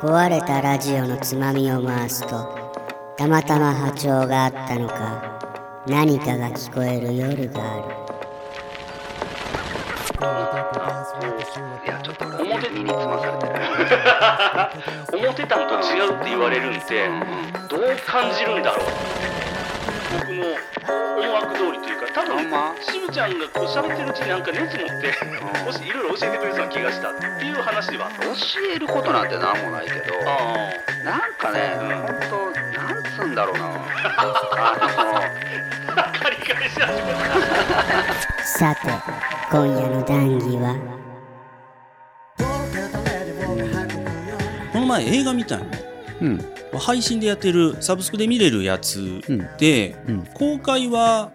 壊れたラジオのつまみを回すとたまたま波長があったのか何かが聞こえる夜がある。いやちょっと表に身につまされてる。思ってたんと違うって言われるんでどう感じるんだろう僕の思惑通りというか多分ま？渋ちゃんがこう喋ってるうちになんか熱持ってもしいろいろ教えてくれそうな気がしたっていう話では教えることなんてなんもないけどあなんかね、ほんとなんつうんだろうな。ああカリカリし始めたさて今夜の談義は？この前映画見たの？うん配信でやってるサブスクで見れるやつうん。で、うん。公開は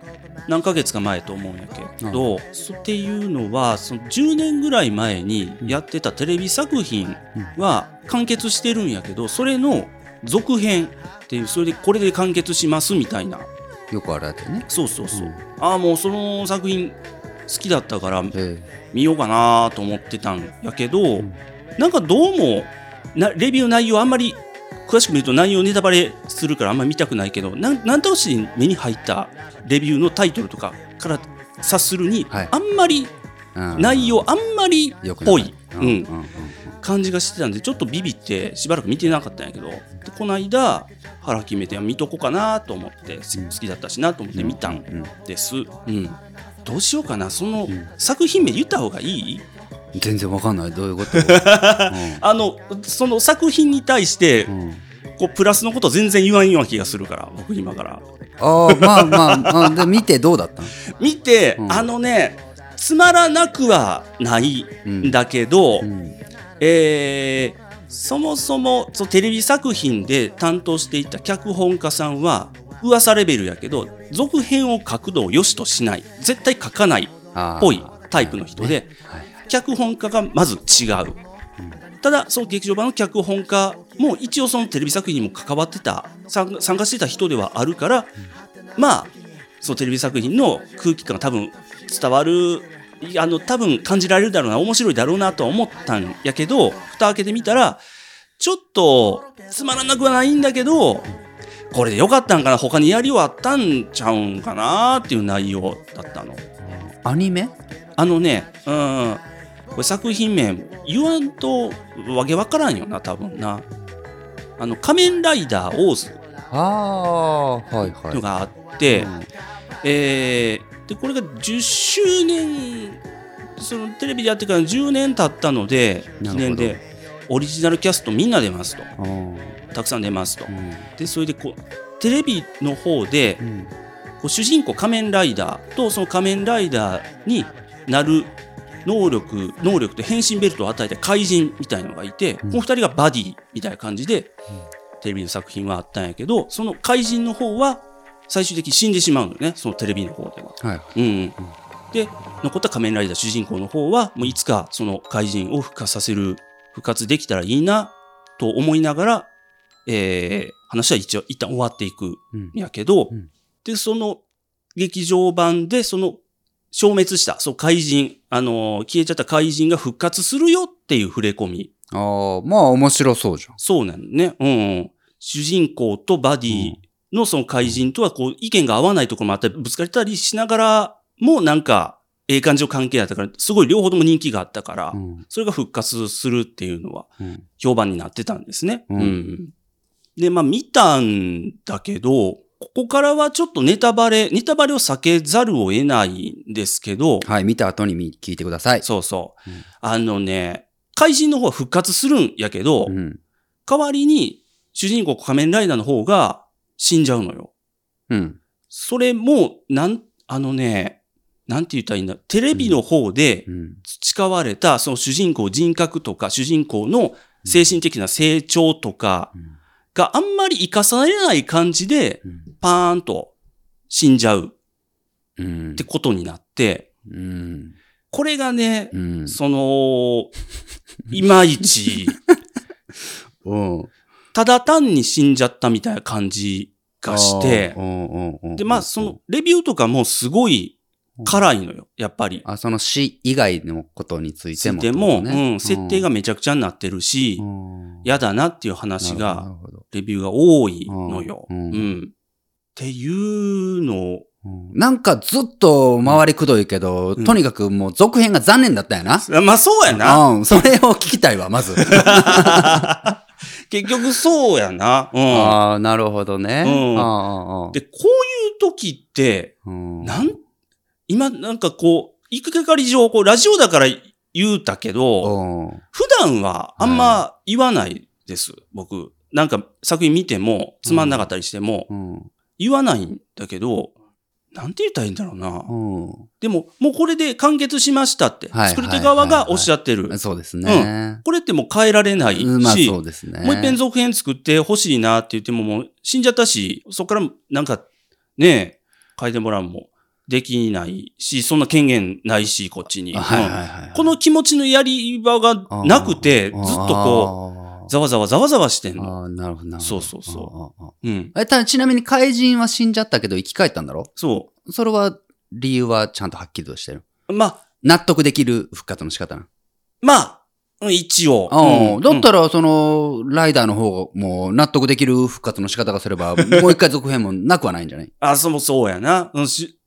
何ヶ月か前と思うんやけど、そっていうのはその10年ぐらい前にやってたテレビ作品は完結してるんやけどそれの続編っていうそれでこれで完結しますみたいな。よくあるやつね。そうそうそう、うん。ああもうその作品好きだったからえ見ようかなと思ってたんやけど、ん。なんかどうもなレビュー内容あんまり詳しく見ると内容ネタバレするからあんまり見たくないけどなんなんとなしに目に入ったレビューのタイトルとかから察するに、はい。あんまり内容あんまりよくない。ぽい、うんうん。うんうん。感じがしてたんでちょっとビビってしばらく見てなかったんやけどでこの間腹決めて見とこうかなと思って、好きだったしなと思って見たんうんです、うん、どうしようかな。そのん。作品名言った方がいい？全然わかんない。どういうこと？あのその作品に対してうんうんこうプラスのこと全然言わんような気がするから僕今から。ああまあまあまあで見てどうだったの？見て、うん。あのねつまらなくはないんだけど、うん。えーそもそもそうテレビ作品で担当していた脚本家さんは噂レベルやけど続編を書くのを良しとしない。絶対書かないっぽいタイプの人で、はい脚本家がまず違う、ただその劇場版の脚本家も一応そのテレビ作品にも関わってた参参加してた人ではあるから、まあそのテレビ作品の空気感が多分伝わるあの多分感じられるだろうな面白いだろうなとは思ったんやけど蓋開けてみたらちょっとつまらなくはないんだけどこれでよかったんかな他にやりはあったんちゃうんかなっていう内容だったの。アニメ？あのね、うん、これ作品名言わんとわけわからんよな、多分な。あの、仮面ライダーオーズっああはいはい。のがあって、うん。えーで、これが10周年、そのテレビでやってから10年経ったので、なるほど。記念で、オリジナルキャストみんな出ますと。あー。たくさん出ますと。う。ん。で、それでこう、テレビの方で、うん。こう主人公仮面ライダーとその仮面ライダーになる能力能力と変身ベルトを与えた怪人みたいのがいて、うん。この二人がバディみたいな感じで、テレビの作品はあったんやけどその怪人の方は最終的に死んでしまうのねそのテレビの方では。はいうんうん。で残った仮面ライダー主人公の方はもういつかその怪人を復活させる復活できたらいいなと思いながら、えー話は一応一旦終わっていくうんんやけど、うん。でその劇場版でその消滅した。そう怪人。あのー消えちゃった怪人が復活するよっていう触れ込み。ああまあ面白そうじゃん。そうなのね、うんうん、主人公とバディのその怪人とはこう意見が合わないところもあったりぶつかれたりしながらもなんかええ感じの関係だったからすごい両方とも人気があったから、うん。それが復活するっていうのはうん。評判になってたんですね。うん。で、まあ見たんだけど、ここからはちょっとネタバレ、ネタバレを避けざるを得ないんですけど、はい見た後にみ聞いてくださいそうそう。うんあのね、怪人の方は復活するんやけど、うん代わりに主人公仮面ライダーの方が死んじゃうのよ。うんそれも、なん、あのね、なんて言ったらいいんだ。テレビの方でうん培われた、その主人公人格とか、主人公の精神的な成長とかうんがあんまり活かされない感じで、うん。パーンと死んじゃう。うん。ってことになって、うん。これがね、うん。その、いまいち、うん。ただ単に死んじゃったみたいな感じがしてで、まあ、その、レビューとかもすごい辛いのよ、やっぱり。あ、その死以外のことについてもってでも、ね、うん、設定がめちゃくちゃになってるし、うん、嫌だなっていう話なが、レビューが多いのよ。ううんん。っていうのを、うんなんかずっと回りくどいけど、うんとにかくもう続編が残念だったよな。まあそうやな。うん、それを聞きたいわ、まず。結局そうやな。うん。ああ、なるほどね。うんで、こういう時って、うんなん、今なんかこう、行くかかり上、こう、ラジオだから言うたけど、うん普段はあんま言わないです、僕。なんか作品見ても、つまんなかったりしても、うん言わないんだけど、なんて言ったらいいんだろうな。うんでも、もうこれで完結しましたって、はい作り手側がおっしゃってる。そうですね。これってもう変えられないし、うね。もう一遍続編作ってほしいなって言ってももう死んじゃったし、そこからなんかね、変えてもらうもできないし、そんな権限ないし、こっちに。この気持ちのやり場がなくて、ずっとこう、うざわざわざわざわしてんの。ああ、なるほどなるほど。そうそうそううん。え、ただちなみに怪人は死んじゃったけど生き返ったんだろ？そそれは理由はちゃんとはっきりとしてる？う。まあ、納得できる復活の仕方な。まあ、うん一応。うんだったら、その、ライダーの方も納得できる復活の仕方がすれば、もう一回続編もなくはないんじゃない？あ、そもそうやな。うんし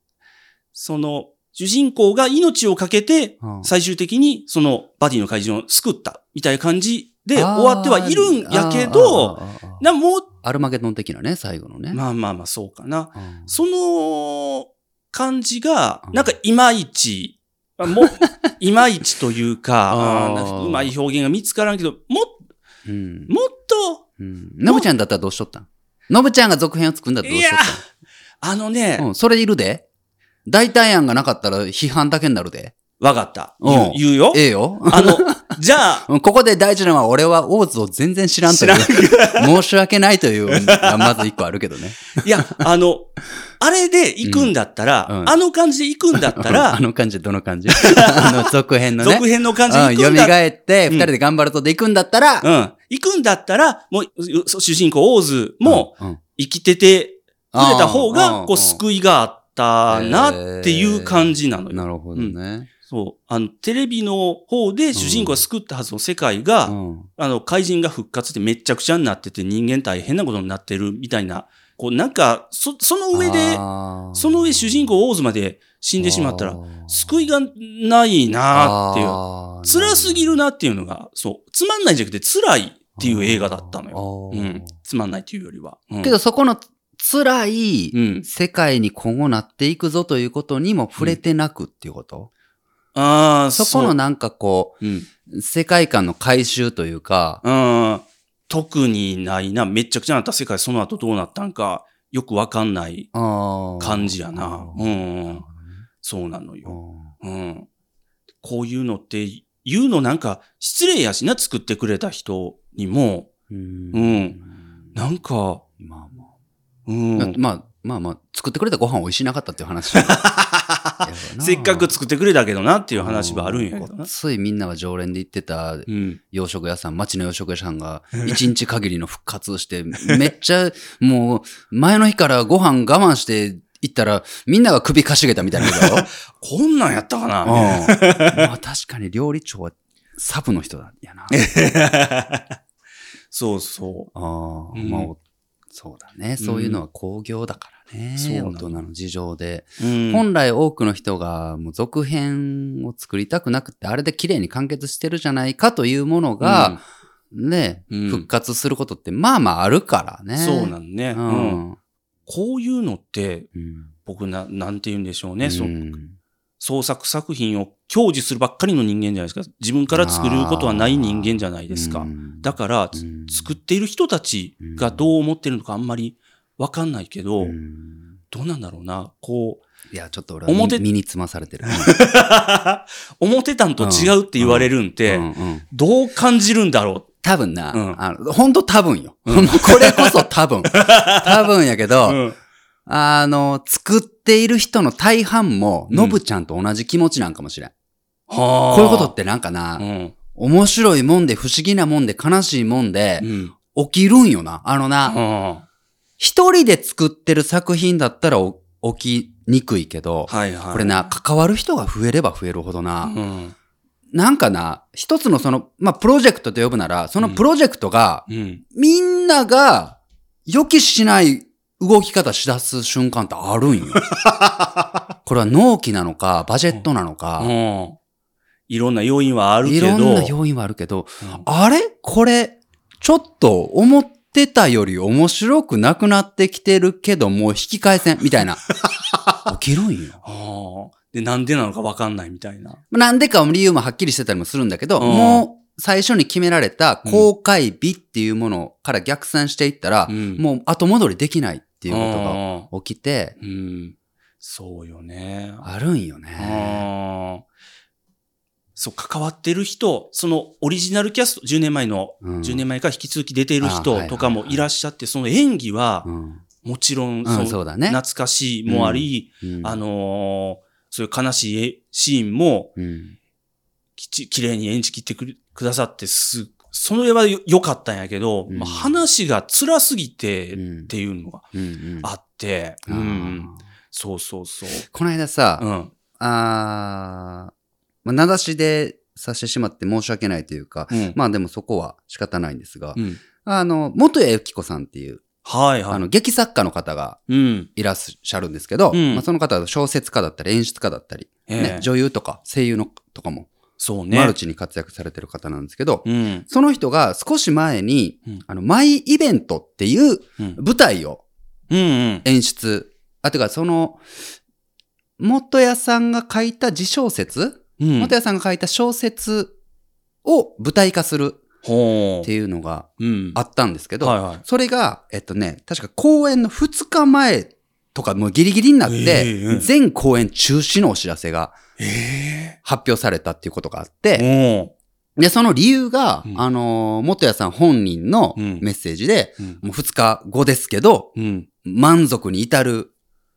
その、主人公が命をかけて、うん最終的にそのバディの怪人を救った、みたいな感じで終わってはいるんやけど、な、もう、アルマゲドン的なね、最後のね。まあまあまあそうかな。うんその感じがう、んなんかいまいち、あもう、いまいちというか、うまい表現が見つからんけど、も、うん。もっと、うん。ノブちゃんだったらどうしとったん？ノブちゃんが続編を作るんだったらどうしとっあのねた、んうん、それいるで。代替案がなかったら批判だけになるで。わかった。うん言う言うよ。ええよ。あの、じゃあ、うんここで大事なのは、俺はオーズを全然知らんという。申し訳ないという、がまず一個あるけどね。いや、あの、あれで行くんだったら、うんうんあの感じで行くんだったあら、の感じ、どの感じ？あの続編のね。続編の感じでうん、蘇行くんだったら、って、うん二人で頑張るとで行くんだったら、うん。行くんだったら、もう、う主人公オーズもうん、うん生きててくれた方うんが、うんこう、救いがあったなっていう感じなのよ。なるほどね。そう。あの、テレビの方で主人公が救ったはずの世界が、うんあの、怪人が復活してめっちゃくちゃになってて人間大変なことになってるみたいな、こう、なんか、そ、その上で、その上主人公オーズまで死んでしまったら、救いがないなっていう。辛すぎるなっていうのが、そう。つまんないんじゃなくて辛いっていう映画だったのよ。うん。つまんないっていうよりは。うんけど、そこの辛いうん。世界に今後なっていくぞということにも触れてなくっていうこと、ああ、そこのなんかこう。うん。う、世界観の回収というか、うん。特にないな。めっちゃくちゃなった世界、その後どうなったんか、よくわかんない感感じやな。うん。そうなのよ。うん。こういうのって、言うのなんか失礼やしな、作ってくれた人にも、うんうんなんか。まあ、まあまあ、作ってくれたご飯美味しなかったっていう話。せっかく作ってくれたけどなっていう話はあるんやけどな。ついみんなが常連で行ってたうん。洋食屋さん、町の洋食屋さんが一日限りの復活して、めっちゃもう前の日からご飯我慢して行ったらみんなが首かしげたみたいな こんなんやったかな、うん。まあ確かに料理長はサブの人だやな。そうそああ、うんまあ、そうだね。そういうのは工業だからね。そうなの大人の事情で。本来多くの人がもう続編を作りたくなくて、あれで綺麗に完結してるじゃないかというものが、ね、うん復活することってまあまああるからね。そうなんね、ううんん。こういうのって、うん僕な、なんて言うんでしょうね。うそうん創作作品を享受するばっかりの人間じゃないですか。自分から作ることはない人間じゃないですか。うんだから、作っている人たちがどう思ってるのかあんまりわかんないけど、うんどうなんだろうな。こう、いや、ちょっと俺は表身身につまされてる。思ってたん と違うって言われるんって、うんうんどう感じるんだろ多分な、うんあの、ほんと多分よ。これこそ多分。多分やけう。ど、うんあの、作っている人の大半も、うんのぶちゃんと同じ気持ちなんかもしれん。はあ。こういうことってなんかな、うん。面白いもんで不思議なもんで悲しいもんでう、ん。起きるんよな。あのな、は一人で作ってる作品だったらお起きにくいけど、はいはい。これな、関わる人が増えれば増えるほどな、うん。なんかな、一つのその、まあ、プロジェクトと呼ぶなら、そのプロジェクトが、うん。みんなが予期しない動き方しだす瞬間ってあるんよ。これは納期なのか、バジェットなのか、うん。いろんな要因はあるけど。いろんな要因はあるけど、うんあれ？これ、ちょっと思ってたより面白くなくなってきてるけど、もう引き返せん、みたいな。起きるんよ。で、なんでなのかわかんないみたいな。なんでか理由もはっきりしてたりもするんだけど、うんもう最初に決められた公開日っていうものから逆算していったら、うんもう後戻りできないっていうこあとが起きて、ーうん。そうよね。あるんよね。そう、関わってる人、そのオリジナルキャスト、10年前の、うん。10年前から引き続き出てる人とかもいらっしゃって、その演技はう、ん。もちろん、うんそうだね。懐かしいもあり、うん。あのーそういう悲しいシーンも、うん。きち、綺麗に演じきってくださって、す、それはよ良かったんやけど、うんまあ、話が辛すぎてうんっていうのがうんうんあって、うあーん。そうそうそう。この間さ、うん。あーまあ、名指しでさせてしまって申し訳ないというか、うん。まあでもそこは仕方ないんですが、うん。あの、元谷由紀子さんっていう、はいはい。あの、劇作家の方がうん。いらっしゃるんですけど、うんまあ、その方は小説家だったり演出家だったり、ええね、女優とか声優のとかも、そうね。マルチに活躍されてる方なんですけど、うん。その人が少し前に、うんあの、マイイベントっていううん。舞台をうんうん。演出、あ、てかその、元谷さんが書いた自小説、うん。元谷さんが書いた小説を舞台化するほっていうのがう。うん。あったんですけど、はいはい。それが、えっとね、確か公演の2日前とかもうギリギリになっえて全公演中止のお知らせがえ発表されたっていうことがあっえて、おで、その理由が、うんあのー、元谷さん本人のうんメッセージで、うん。もう2日後ですけど、うん。満足に至る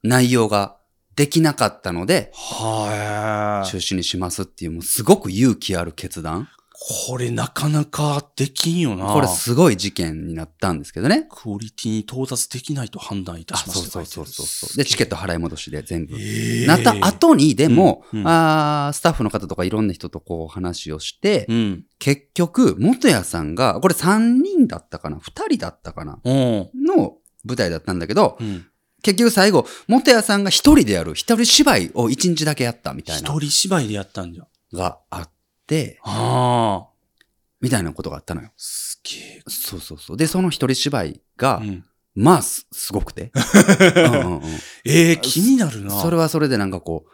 内容ができなかったので、はい。中止にしますっていう、もうすごく勇気ある決断。これなかなかできんよな。これすごい事件になったんですけどね。クオリティに到達できないと判断いたあ、しましたそうそうそうそう。で、チケット払い戻しで全部。ええなった後に、でも、うんうんあースタッフの方とかいろんな人とこう話をして、うん。結局、元谷さんが、これ3人だったかな ?2 人だったかな？うん。の舞台だったんだけど、うん。結局最後、元谷さんが一人でやる、一人芝居を一日だけやったみたいな一人芝居でやったんじゃ。があって、ああ。みたいなことがあったのよ。すげえ。そうそうそう。で、その一人芝居が、うん。まあ、す、すごくて。うんうんうんええ気になるな。それはそれでなんかこ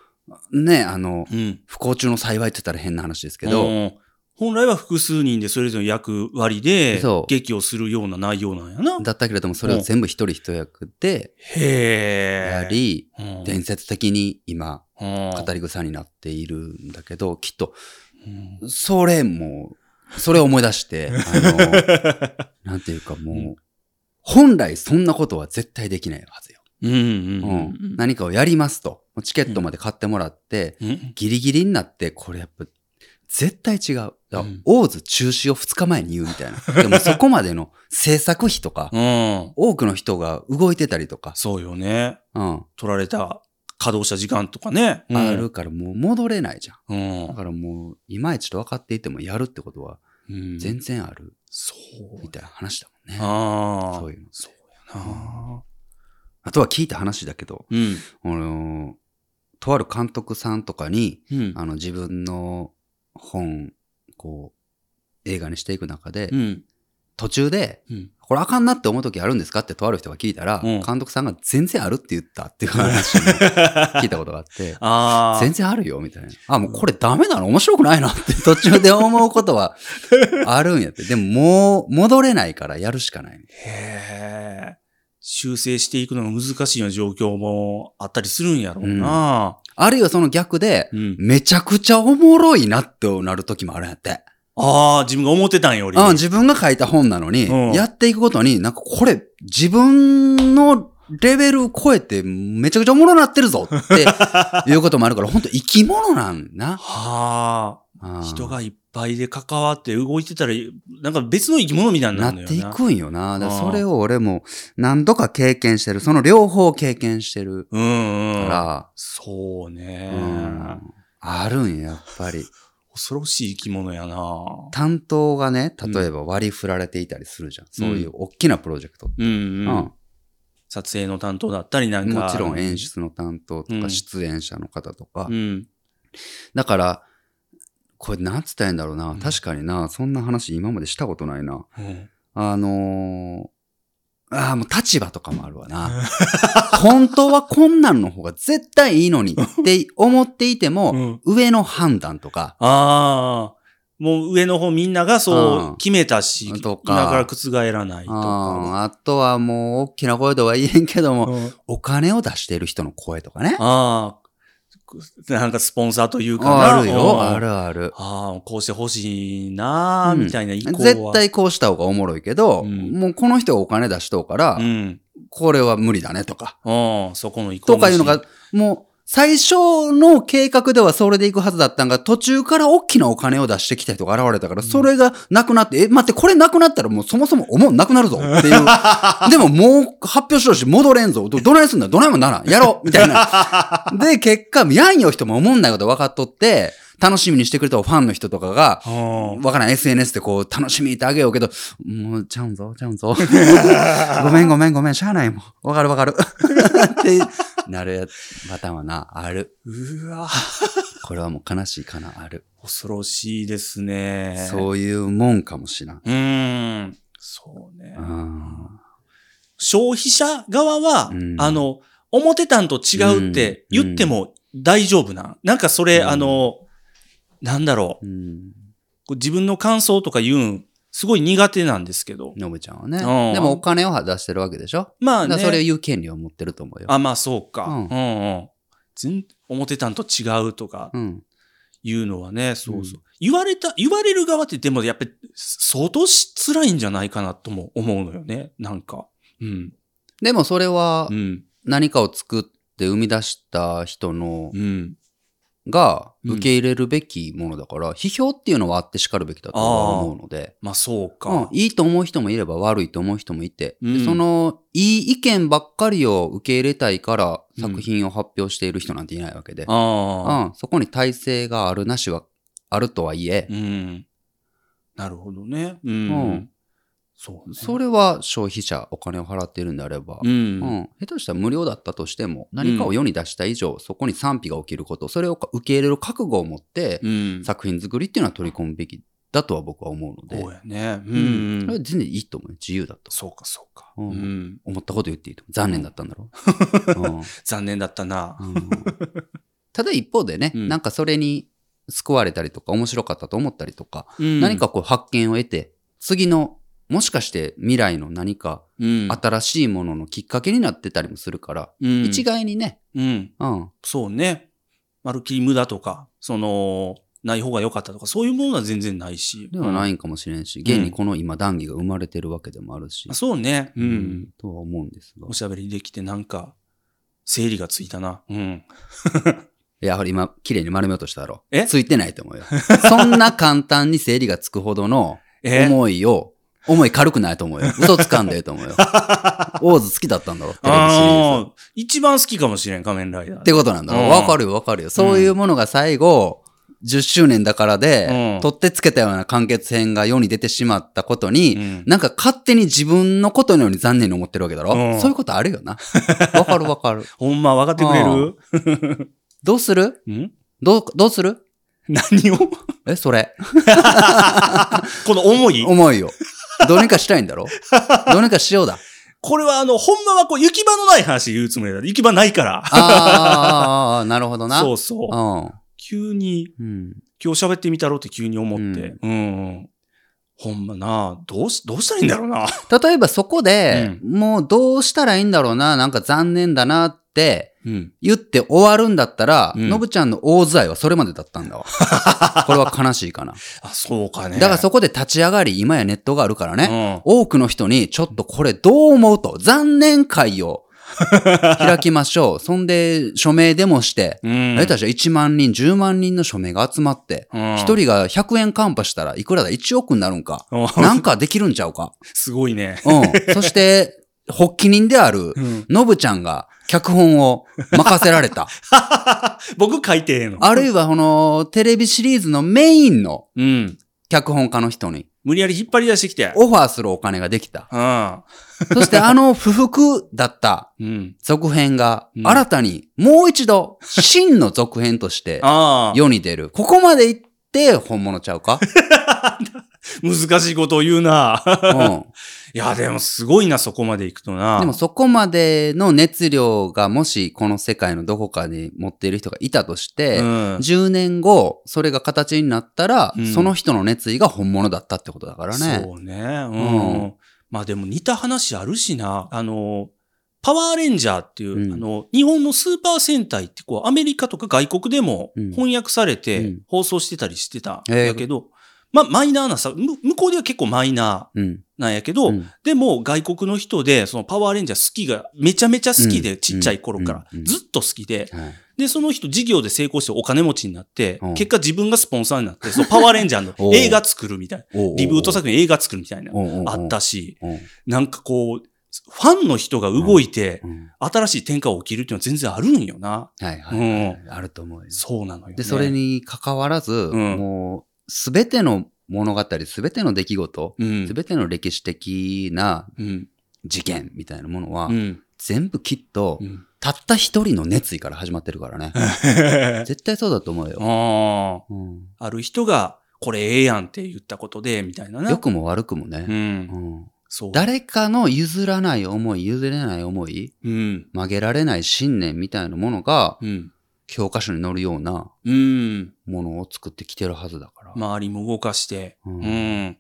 う、ね、あの、うん。不幸中の幸いって言ったら変な話ですけけど、本来は複数人でそれぞれ役割で劇をするような内容なんやな。だったけれども、それを全部一人一役でへえ。やり、うん、伝説的に今、うん語り草になっているんだけど、きっと、うんそれも、それを思い出して、あの、なんていうかもう、本来そんなことは絶対できないはずよ。うんうんううんん。何かをやりますと。チケットまで買ってもらって、うん。ギリギリになって、これやっぱ、絶対違う。だからうんオーズ中止を2日前に言うみたいな。でもそこまでの制作費とか、うん。多くの人が動いてたりとか、そうよね。うん、取られた稼働した時間とかね。うんある。からもう戻れないじゃん。うんだ。からもう、いまいちと分かっていてもやるってことはうん全然あるそうみたいな話だもんね。ああ。そういうの。そうやな。あとは聞いた話だけど、うん。あのーとある監督さんとかに、うん。あの自分の本、こう、映画にしていく中で、うん。途中で、うん。これあかんなって思う時あるんですかってとある人が聞いたら、うん監督さんが全然あるって言ったっていう話を聞いたことが あって、ああ。全然あるよみたいな。あ、もうこれダメなの？面白くないなって途中で思うことはあるんやって。でももう戻れないからやるしかない。へえ。修正していくのが難しいような状況もあったりするんやろうな。あるいはその逆で、うん。めちゃくちゃおもろいなってなる時もあるんやって。ああ、自分が思ってたんより。あ自分が書いた本なのに、うんやっていくことに、なんかこれ自分のレベル超えてめちゃくちゃおもろなってるぞって いうこともあるから、本当生き物なんな。はああ。人がいっぱいで関わって動いてたら、なんか別の生き物みたいにななってい。くんよな。だそれを俺も何度か経験してる。その両方経験してるうんうん。から、そうね、うんあるんや、やっぱり。恐ろしい生き物やな。担当がね、例えば割り振られていたりするじゃん。そういう大きなプロジェクト。うんううん。撮影の担当だったりなんか。もちろん演出の担当とかうん出演者の方とか。うん。だから、これなんつったらいいんだろうな。うん確かにな、そんな話今までしたことないな。うんあのー、ああ、もう立場とかもあるわな。本当はこんなんの方が絶対いいのにって思っていても、うん上の判断とか、ああ。もう上の方みんながそううん決めたし、とかだから覆らないとあか。ーあとはもう大きな声とは言えんけども、うんお金を出している人の声とかね。ああ。なんかスポンサーというかな。あるよ、うんあるある。ああ、こうしてほしいなあ、うんみたいな意向は。絶対こうした方がおもろいけど、うんもうこの人がお金出しとうから、うん。これは無理だねとか。うん、そこの意向とかいうのが、もう、最初の計画ではそれで行くはずだったんが、途中から大きなお金を出してきた人が現れたから、それがなくなって、え、待って、これなくなったらもうそもそも思うなくなるぞっていう。でももう発表しろし、戻れんぞ。ど、どないすんだ？どないもならん。やろうみたいな。で、結果、やんよ人も思んないこと分かっとって、楽しみにしてくれたファンの人とかが、うんわからん、SNS でこう、楽しみってあげようけど、もう、ちゃうんぞ、ちゃうんぞ。ごめんごめんごめん、しゃあないもん。わかるわかる。って なるやパターンはな、ある。うわこれはもう悲しいかな、ある。恐ろしいですね。そういうもんかもしらん。う。ーん。そうねう。ん。消費者側は、うんあの、思ってたんと違うって言っても大丈夫な。なんかそれ、うんあの、なんだろう。うん。こう自分の感想とか言うん、すごい苦手なんですけど。のぶちゃんはね。うんでもお金を出してるわけでしょ？まあね。それを言う権利を持ってると思うよ。あ、まあそうか。ううんんうん。全思ってたんと違うとかうん。いうのはね、そうそう。うん言われた、言われる側ってでもやっぱり相当し辛いんじゃないかなとも思うのよね。なんか。うん。でもそれはうん。何かを作って生み出した人のうん。がうん受け入れるべきものだから、批評っていうのはあって叱るべきだとは思うので、まあそううんか。、いいと思う人もいれば悪いと思う人もいて、でうんそのいい意見ばっかりを受け入れたいから作品を発表している人なんていないわけで、うん。そこに体制があるなしはあるとはいえ、うん。なるほどね。うん。うんそうね。それは消費者お金を払っているんであれば、ううんん。下手したら無料だったとしても何かを世に出した以上、そこに賛否が起きることそれを受け入れる覚悟を持って、うん。作品作りっていうのは取り込むべきだとは僕は思うので、そうやね。ううんそれはん。全然いいと思うよ自由だとそうか、そうか。ううんん。思ったこと言っていいと思う残念だったんだろ？う、残念だったな。うんうんただ一方でね、うんなんかそれに救われたりとか面白かったと思ったりとか、うん何かこう発見を得て次のもしかして未来の何かうん。新しいもののきっかけになってたりもするから、うん一概にね、うん。うん、そうね。まるっきり無駄とか、その、ない方が良かったとか、そういうものは全然ないし。ではないんかもしれんし、現にこの今談義が生まれてるわけでもあるし、あそうね。う。うんんとは思うんですがお。しゃべりできてなんか、整理がついたな。うん。い や、ほら今、綺麗に丸めようとしただろ。え？ついてないと思うよ。そんな簡単に整理がつくほどの え？思いを、思い軽くないと思うよ。嘘つかんでええと思うよ。オーズ好きだったんだろ、テレビシリーズ。ああ、一番好きかもしれん、仮面ライダー。ってことなんだろ？うんわかるよ、わかるよ。そういうものが最後、10周年だからで、うん取ってつけたような完結編が世に出てしまったことに、うんなんか勝手に自分のことのように残念に思ってるわけだろ、うんそういうことあるよな。わかるわかる。ほんま分かってくれる？どうする？ん？どう、どうする？何を？え、それ。この思い？思いよ。どうにかしたいんだろ？どうにかしようだ。これはあの、ほんまはこう、行き場のない話言うつもりだ。行き場ないから。ああ、なるほどな。そうそう。う急に、ん。うん。今日喋ってみたろうって急に思って。うん、うん。ほんまな、どうし、どうしたらいいんだろうな。例えばそこで、もうどうしたらいいんだろうな、なんか残念だなっ。言って終わるんだったら、うんのぶちゃんの大財はそれまでだったんだわ。これは悲しいかな。あ、そうかね。だからそこで立ち上がり、今やネットがあるからね、うん。多くの人にちょっとこれどう思うと、残念会を 開きましょう。そんで、署名デモして、うん。下手したら1万人、10万人の署名が集まって、うん一人が100円カンパしたらいくらだ ?1 億になるんか。うんなんかできるんちゃうか？すごいね。うん。そして、発起人である、うん。のぶちゃんが脚本を任せられた。僕書いてへんの。あるいは、この、テレビシリーズのメインのうん。脚本家の人に無理やり引っ張り出してきて。オファーするお金ができた。うん。そしてあの不服だったうん。続編がうん新たにもう一度真の続編としてああ。世に出る。ここまで行って本物ちゃうか？難しいことを言うな。うん。いや、でもすごいな、そこまで行くとな。でもそこまでの熱量がもしこの世界のどこかに持っている人がいたとして、うん10年後それが形になったら、うんその人の熱意が本物だったってことだからね。そうね。うん。うんまあでも似た話あるしな。あの、パワーレンジャーっていう、うんあの、日本のスーパー戦隊ってこう、アメリカとか外国でもうん翻訳されうてん放送してたりしてたんだけど、まあマイナーなさ、む向こうでは結構マイナうん。ーなんやけど、うん。でも外国の人で、そのパワーレンジャー好きが、めちゃめちゃ好きで、うん。ちっちゃい頃から、うん。うん。ずっと好きで、はい。で、その人事業で成功してお金持ちになって、うん。結果自分がスポンサーになって、そのパワーレンジャーの 映画作るみたいな。リブート作品映画作るみたいな、あったし、う。んなんかこう、ファンの人が動いて、うん。新しい転換が起きるっていうのは全然あるんよな。はいはいはい、あると思うよ。そうなのよ、ね。で、それ、に関わらず、ん。もう、すべての物語、すべての出来事、うんす。べての歴史的なうん。事件みたいなものは、うん。全部きっと、うん。たった一人の熱意から始まってるからね。絶対そうだと思うよ。あうんあ。ある人が、これええやんって言ったことで、みたいなな。良くも悪くもうね。ん。うんそう。誰かの譲らない思い、譲れない思い、うん。曲げられない信念みたいなものが、うん。教科書に載るようなうん。ものを作ってきてるはずだから。周りも動かして。ううんん。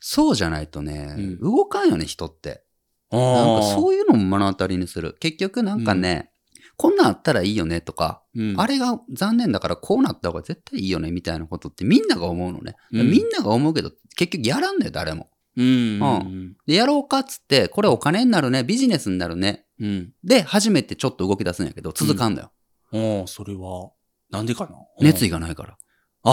そうじゃないとね、うん動かんよね、人って。ななんかうそういうのも目の当たりにする。結局なんかね、こんなんあったらいいよねとか、うん。あれが残念だからこうなった方が絶対いいよねみたいなことってみんなが思うのね。うんみんなが思うけど結局やらんだよ、誰も。うん。うんで、やろうかっつって、これお金になるね、ビジネスになるね。うん。で、初めてちょっと動き出すんやけど、続かんだよ。ああ、それは、なんでかな？熱意が。がないから。ああ、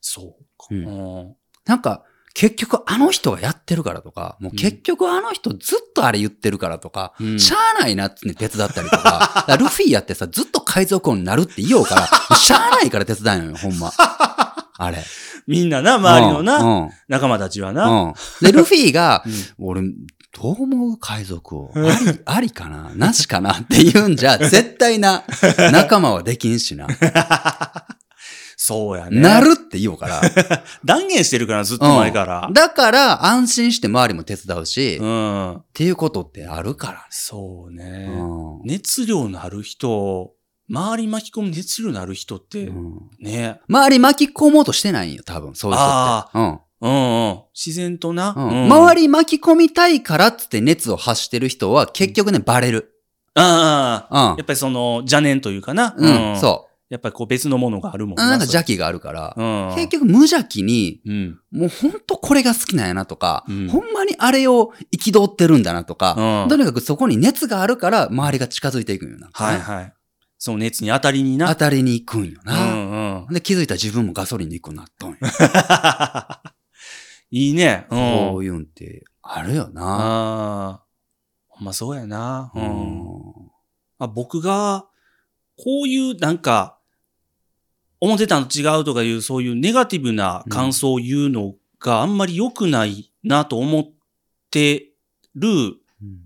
そうか。うんうんなんか、結局あの人がやってるからとか、もう結局あの人ずっとあれ言ってるからとか、うんしゃあないなってね手伝ったりとか、だからルフィやってさ、ずっと海賊王になるって言おうから、しゃあないから手伝うのよ、ほんま。あれ。みんなな、周りのな、うん。うん仲間たちはな。うん。で、ルフィが、うん俺、どう思う海賊王あり、ありかな？なしかなって言うんじゃ、絶対な、仲間はできんしな。そうやね。なるって言おうから。断言してるから、ずっと前から。だから、安心して周りも手伝うし、っうん。ていうことってあるからそうね。ね。うん熱量のある人、周り巻き込む熱量のある人って、うんね。周り巻き込もうとしてないんよ、多分、そういう人あって。うんうんうん。自然とな。うん周り巻き込みたいからっつって熱を発してる人は結局ね、バレる。ああ、うんやっ。ぱりその、邪念というかな。うん、そう。やっぱりこう別のものがあるもんなんか邪気。気があるから、うん。結局無邪気に、うん。もうほんとこれが好きなんやなとか、うんほんまにあれを憤ってるんだなとか、うんとにかくそこに熱があるから周りが近づいていくんよな。はいはい。その熱に当たりにな。当たりに行くんような。んうん。で、気づいたら自分もガソリンに行くようになっとんよ。いいね。うん。そういうんってあるよな。ああ。ほんまそうやな。う。うんんまあ、僕が、こういうなんか、思ってたの違うとかいうそういうネガティブな感想を言うのがあんまり良くないなと思ってる、うん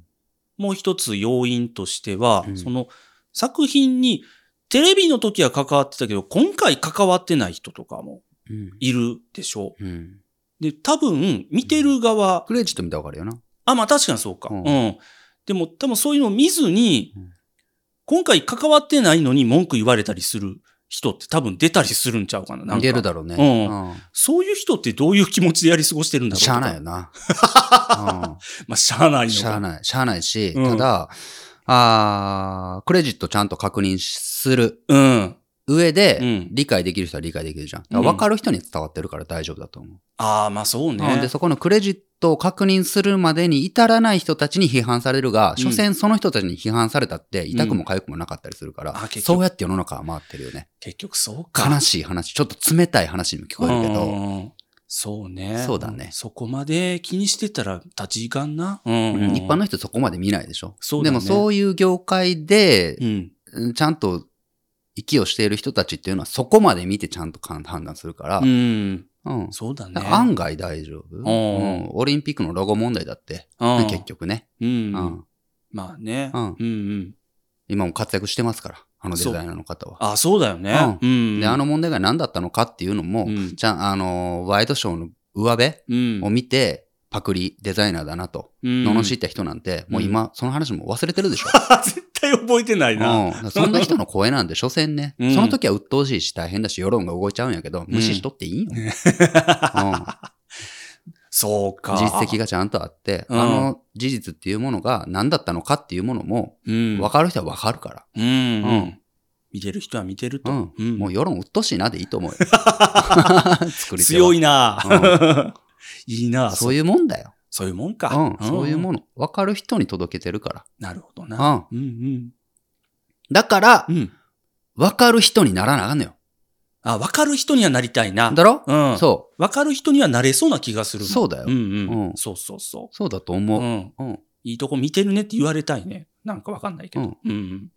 もう一つ要因としては、うんその作品にテレビの時は関わってたけど、今回関わってない人とかもうんいるでしょうんう。で、多分、見てる側、クレジット見たらわかるよな。あ、まあ確かにそうか。ううんん。でも多分そういうのを見ずにうん、今回関わってないのに文句言われたりする人って多分出たりするんちゃうかな。なんか出るだろうね。うんうんそういう人ってどういう気持ちでやり過ごしてるんだろうしゃあないよな。まあ、しゃあないうんのか。しゃあない。しゃあないし、うんただ、あークレジットちゃんと確認する。うん。上でうん理解できる人は理解できるじゃん。だからうん分かる人に伝わってるから大丈夫だと思う。ああ、まあそううんね。で、そこのクレジットを確認するまでに至らない人たちに批判されるが、うん所詮その人たちに批判されたって痛くも痒くもなかったりするから、あ結局そうやって世の中は回ってるよね。結局そうか。悲しい話、ちょっと冷たい話にも聞こえるけど、うんそうね。そうだねそこまで気にしてたら立ちいかんな。うんうん一般の人そこまで見ないでしょ。そうだねでもそういう業界でう、ん。うんちゃんと息をしている人たちっていうのはそこまで見てちゃんと判断するから、うん。うんそうだね。案外大丈夫、んうんオリンピックのロゴ問題だって、うん結局ね、うん。うんまあね。うんうんうん。今も活躍してますから、あのデザイナーの方は。あ、そうだよね。ううん。で、あの問題が何だったのかっていうのも、うんじゃあ、あの、ワイドショーの上辺うん、を見て、パクリデザイナーだなと、うん、罵った人なんて、もう今、その話も忘れてるでしょ。絶対覚えてないな。そんな人の声なんで、所詮ね、うんその時は鬱陶しいし大変だし、世論が動いちゃうんやけど、無視しとっていいよ。うんそうか。実績がちゃんとあって、うんあの事実っていうものが何だったのかっていうものも、うん。分かる人は分かるから。うん、ううんん。見てる人は見てると。うん。うんもう世論鬱陶しいなでいいと思うよ。作り強いな、ういいなそういうもんだよ。そういうもんか。うん。そういうもの。分かる人に届けてるかなるほどら。な。うん。うんだからう、ん。うん。分かる人にならなあかんのよ。あ、わかる人にはなりたいな。だろ？うん。そわかる人にはなれそうな気がすう。るのそうだようん。うん。うんそうそうそそうだとう。思う。うん。うん。いいとこ見てるねって言われたいね。なんかわかんないけど。ううんん。うん。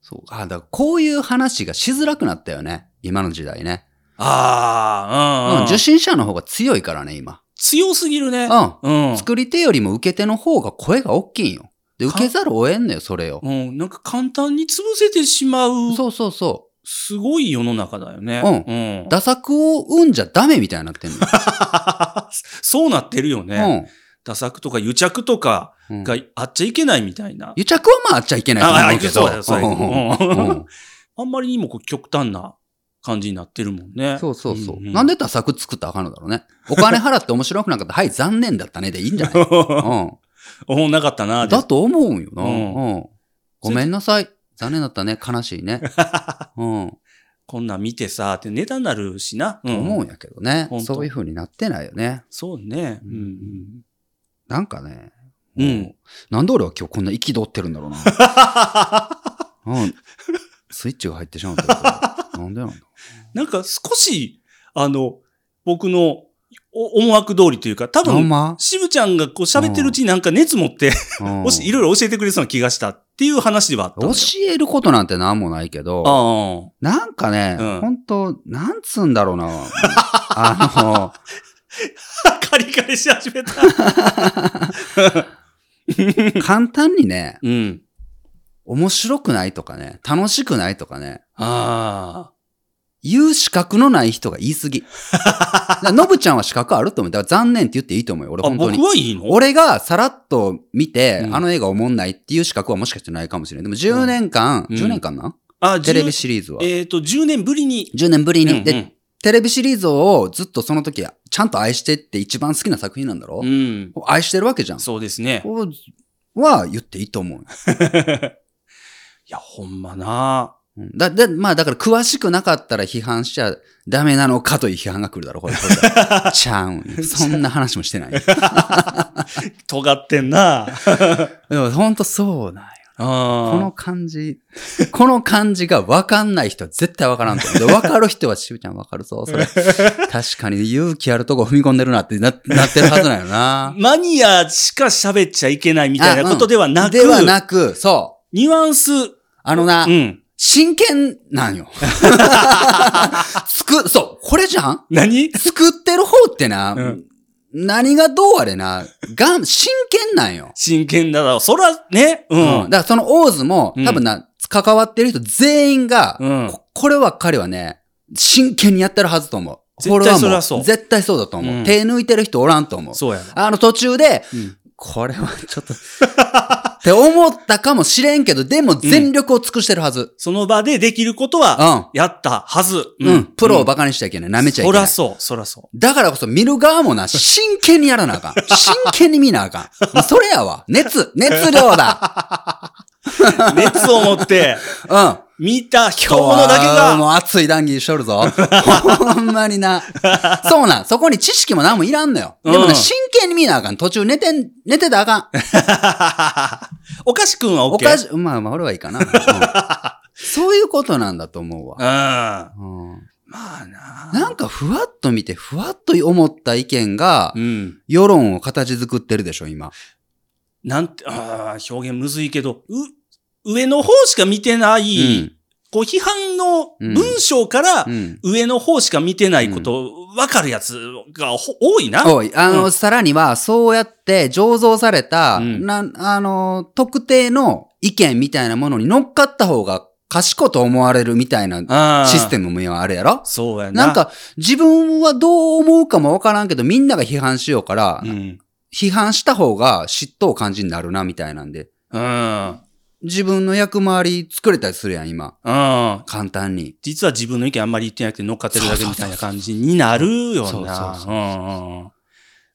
そう。あ、だからこういう話がしづらくなったよね。今の時代ね。ああ、うん、うん。受信者の方が強いからね、今。強すぎるね。うん。うん。作り手よりも受け手の方が声が大きいんよ。で、受けざるを得んのよ、それを。うん。なんか簡単に潰せてしまう、そうそうそすごい世の中だよね。ううんう。。打作を生んじゃダメみたいになってんのよ。そうなってるよね。打作とか癒着とかうん。うんがあっちゃいけないみたいな。癒着はまああっちゃいけないとああ、思うけど。そうだよ、そうだよ。うんうんうんうん あんまりにもこう極端な感じになってるもんね。そうそうそう。んんなんで打作作ったらあかんのだろうね。お金払って面白くなかったら、はい、残念だったねでいいんじゃない？うん。思んなかったな。だと思うんよな。ううんん。ごめんなさい。残念だったね。悲しいね。うん。こんなん見てさ、ってネタになるしな。と思うんやけどねそういう風になってないよね。そうね。ううんんなんかね。うんなんで俺は今日こんな憤ってるんだろうな。うん。スイッチが入ってしまった。なんでなんだ？なんか少し、あの、僕のお思惑通りというか、多分、ほんま？渋ちゃんがこう喋ってるうちになんか熱持って、うんおしいろいろ教えてくれそうな気がしたっていう話ではあったの教よ。えることなんてなんもないけど、あなんかね、うんほんと、なんつうんだろうな。ああ。カリカリし始めた。の、簡単にね、うん。面白くないとかね、楽しくないとかね、あ言う資格のない人が言い過ぎ。ノブちゃんは資格あると思う。だから残念って言っていいと思うよ。俺あ。あ、本当に。僕はいいの？俺がさらっと見て、うんあの映画おもんないっていう資格はもしかしてないかもしれない。でも10年間、うん10年間な、あ、テレビ10シリーズは。えっ、と、10年ぶりに。10年ぶりに。で、うんテレビシリーズをずっとその時、ちゃんと愛してって一番好きな作品なんだろ、うん。うん愛してるわけじゃん。そうですね。こうは言っていいと思うよ。いや、ほんまな。うんだ、だ、まあだから詳しくなかったら批判しちゃダメなのかという批判が来るだろ、これ。これ ちゃうんよそんな話もしてない。尖ってんな。でもほんとそうなんよ。このあ感じ、この感じが分かんない人は絶対分からんと思う。で分かる人は、しぶちゃん分かるぞ、それ。確かに勇気あるとこ踏み込んでるなってななってるはずなんよな。マニアしか喋っちゃいけないみたいなことではなく、ではなく、そう。ニュアンス、あのな、うん。真剣なんよ。つく、そう、これじゃん？何？作ってる方ってな、うん何がどうあれな、がん、真剣なんよ。真剣だろ。そら、ね。ううん。だん。からそのオーズも、うん多分な、関わってる人全員が、うんここれは彼はね、真剣にやってるはずと思う。絶対それはそう絶対そうだと思う。うん手抜いてる人おらんと思う。そうやろ。あの途中で、うんこれはちょっと、って思ったかもしれんけど、でも全力を尽くしてるはず。その場でできることうは、ん。やったはず。うん。プロを馬鹿にしちゃいけない。舐めちゃいけない。そらそう、そらそだからこそ見る側もな、真剣にやらなあかん。真剣に見なあかん。それやわ。熱、熱量だ。う。熱を持って、うん。見た今日今のだけが。もう熱い談義しとるぞ。ほんまにな。そうなん。そこに知識も何もいらんのよ。でもうんね、真剣に見なあかん。途中寝てん、寝てたらあかん。おかしくんは OK。おかし、まあまあ俺はいいかな。うん そういうことなんだと思うわうん。。まうんあな。なんかふわっと見て、ふわっと思った意見がう、ん。世論を形作ってるでしょ、今。なんて、ああ、表現むずいけど、う、上の方しか見てない、うんこう批判の文章からうん。上の方しか見てないこと、わかるやつがほ多いな。おい、あの、うんさらには、そうやって醸造された、うんな、あの、特定の意見みたいなものに乗っかった方が賢いと思われるみたいなあシステム。ムもあるやろ？そうやな。なん、か、自分はどう思うかもわからんけど、みんなが批判しようから、うん。批判した方が嫉妬を感じになるな、みたいなんで。うん。自分の役回り作れたりするやん、今。うん。簡単に。実は自分の意見あんまり言ってなくて乗っかってるだけみたいな感じになるよな。そうそうそうそううんうんうん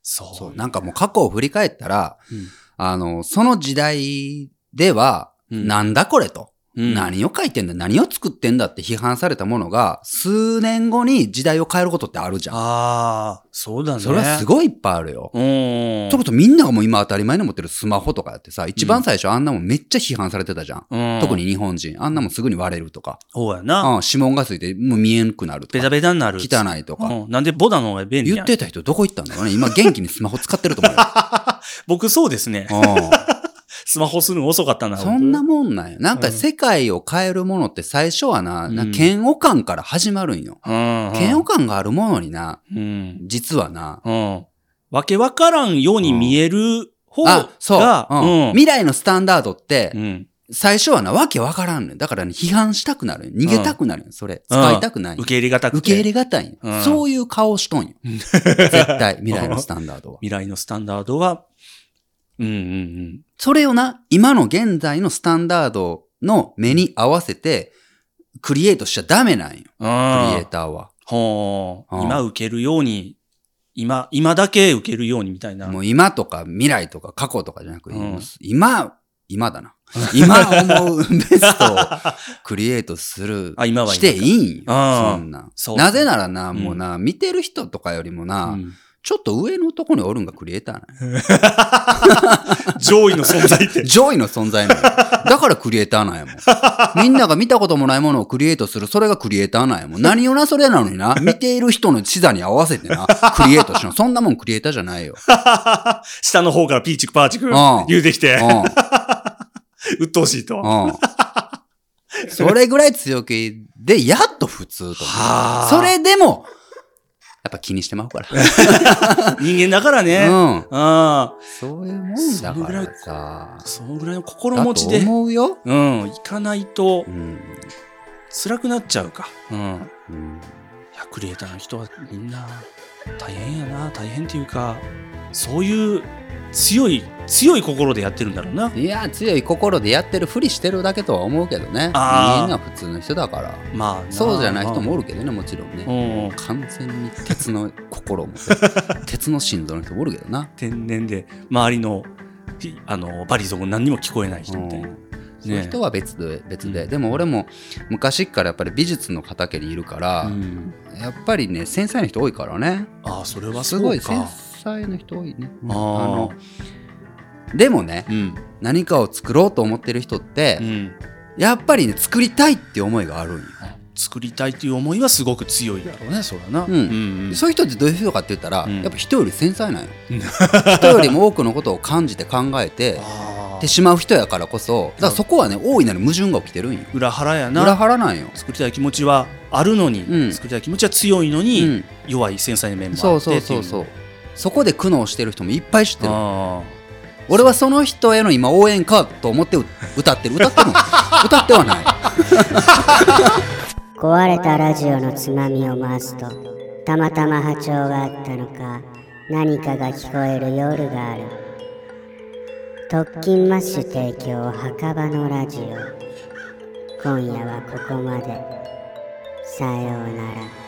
そう。そう。なんかもう過去を振り返ったら、うんあの、その時代では、うんなんだこれと。うん何を書いてんだ何を作ってんだって批判されたものが、数年後に時代を変えることってあるじゃん。ああ、そうだね。それはすごいいっぱいあるよ。うん。とことみんながもう今当たり前に持ってるスマホとかやってさ、一番最初あんなもんめっちゃ批判されてたじゃん。うん。特に日本人。あんなもんすぐに割れるとか。そうやな。うん、指紋がついてもう見えんくなるとベタか。ベタになる。汚いとか。うん。なんでボダの方が便利言ってた人どこ行ったんだろうね。今元気にスマホ使ってると思うよ。僕そうですね。うんスマホするの遅かったな。僕そんなもんなんよ。なんか世界を変えるものって最初はな、な嫌悪感から始まるんよ。うん。嫌悪感があるものにな、うん。実はな、うん。わけわからんように見える方が、う、うんうん。未来のスタンダードってう、ん。最初はな、わけわからんねん。だからね、批判したくなるよ。逃げたくなるよ。それ。使いたくない。受け入れがたくて。受け入れがたいそういう顔しとんよ。絶対、未来のスタンダードは。未来のスタンダードは、うんうんうん。それをな、今の現在のスタンダードの目に合わせて、クリエイトしちゃダメなんよ。クリエイ。ターは。ほう。うん今受けるように、今、今だけ受けるようにみたいな。もう今とか未来とか過去とかじゃなく、うん今、今だな。今思うベストをクリエイトする、あ今は今していいんよ。そんななぜならな、うんもうな、見てる人とかよりもな、うんちょっと上のとこにおるんがクリエイターな上位の存在って。上位の存在なだからクリエイターなんやもん。みんなが見たこともないものをクリエイトする、それがクリエイターなんやもん。何をな、それなのにな、見ている人の視座に合わせてな、クリエイトしの。そんなもんクリエイターじゃないよ。下の方からピーチクパーチクん言うてきて、うん。鬱陶しいと。うん。それぐらい強気で、やっと普通と。それでも、ぱ気にしてまうから。人間だからね。うん。ああ。そういうもんだからそのぐらいさ。そのぐらいの心持ちで、思うよ。うん、行かないとうん。辛くなっちゃうか。うん。いうん。や、クリエイターの人はみんな大変やな。大変っていうか、そういう強い、強い心でやってるんだろうな。いや、強い心でやってるふりしてるだけとは思うけどね。みんな普通の人だから。まあな、そうじゃない人もおるけどね、もちろんね。うん。完全に鉄の心も、鉄の心臓の人もおるけどな。天然で、周りの、ひあの、バリゾンも何にも聞こえない人みたいな。うんそういう人は別で、別で。でも俺も昔っからやっぱり美術の畑にいるから、うんやっぱりね、繊細な人多いからね。ああ、それはす。ごい繊細な人多いね。うんあーのでもね、うん。何かを作ろうと思ってる人って、うん。やっぱりね、作りたいって思いがあるんよ。作りたいっていう思いはすごく強いだろうね、そうだな。うんうんそういう人ってどういう人かって言ったら、うんやっぱ人より繊細なんよ。う ん人よりも多くのことを感じて考えて、あーてしまう人やからこそ、だからそこはね、大いなる矛盾が起きてるんよ。裏腹やな。裏腹なんよ。作りたい気持ちはあるのに、うん作りたい気持ちは強いのうに、ん。弱い繊細な面もあそうってっていそうそうそう。そこで苦悩してる人もいっぱい知ってる。あ俺はその人への今応援かと思ってう歌ってる。歌ってるの 歌ってはない。壊れたラジオのつまみを回すとたまたま波長があったのか何かが聞こえる夜がある特勤マッシュ提供墓場のラジオ。今夜はここまで。さようなら。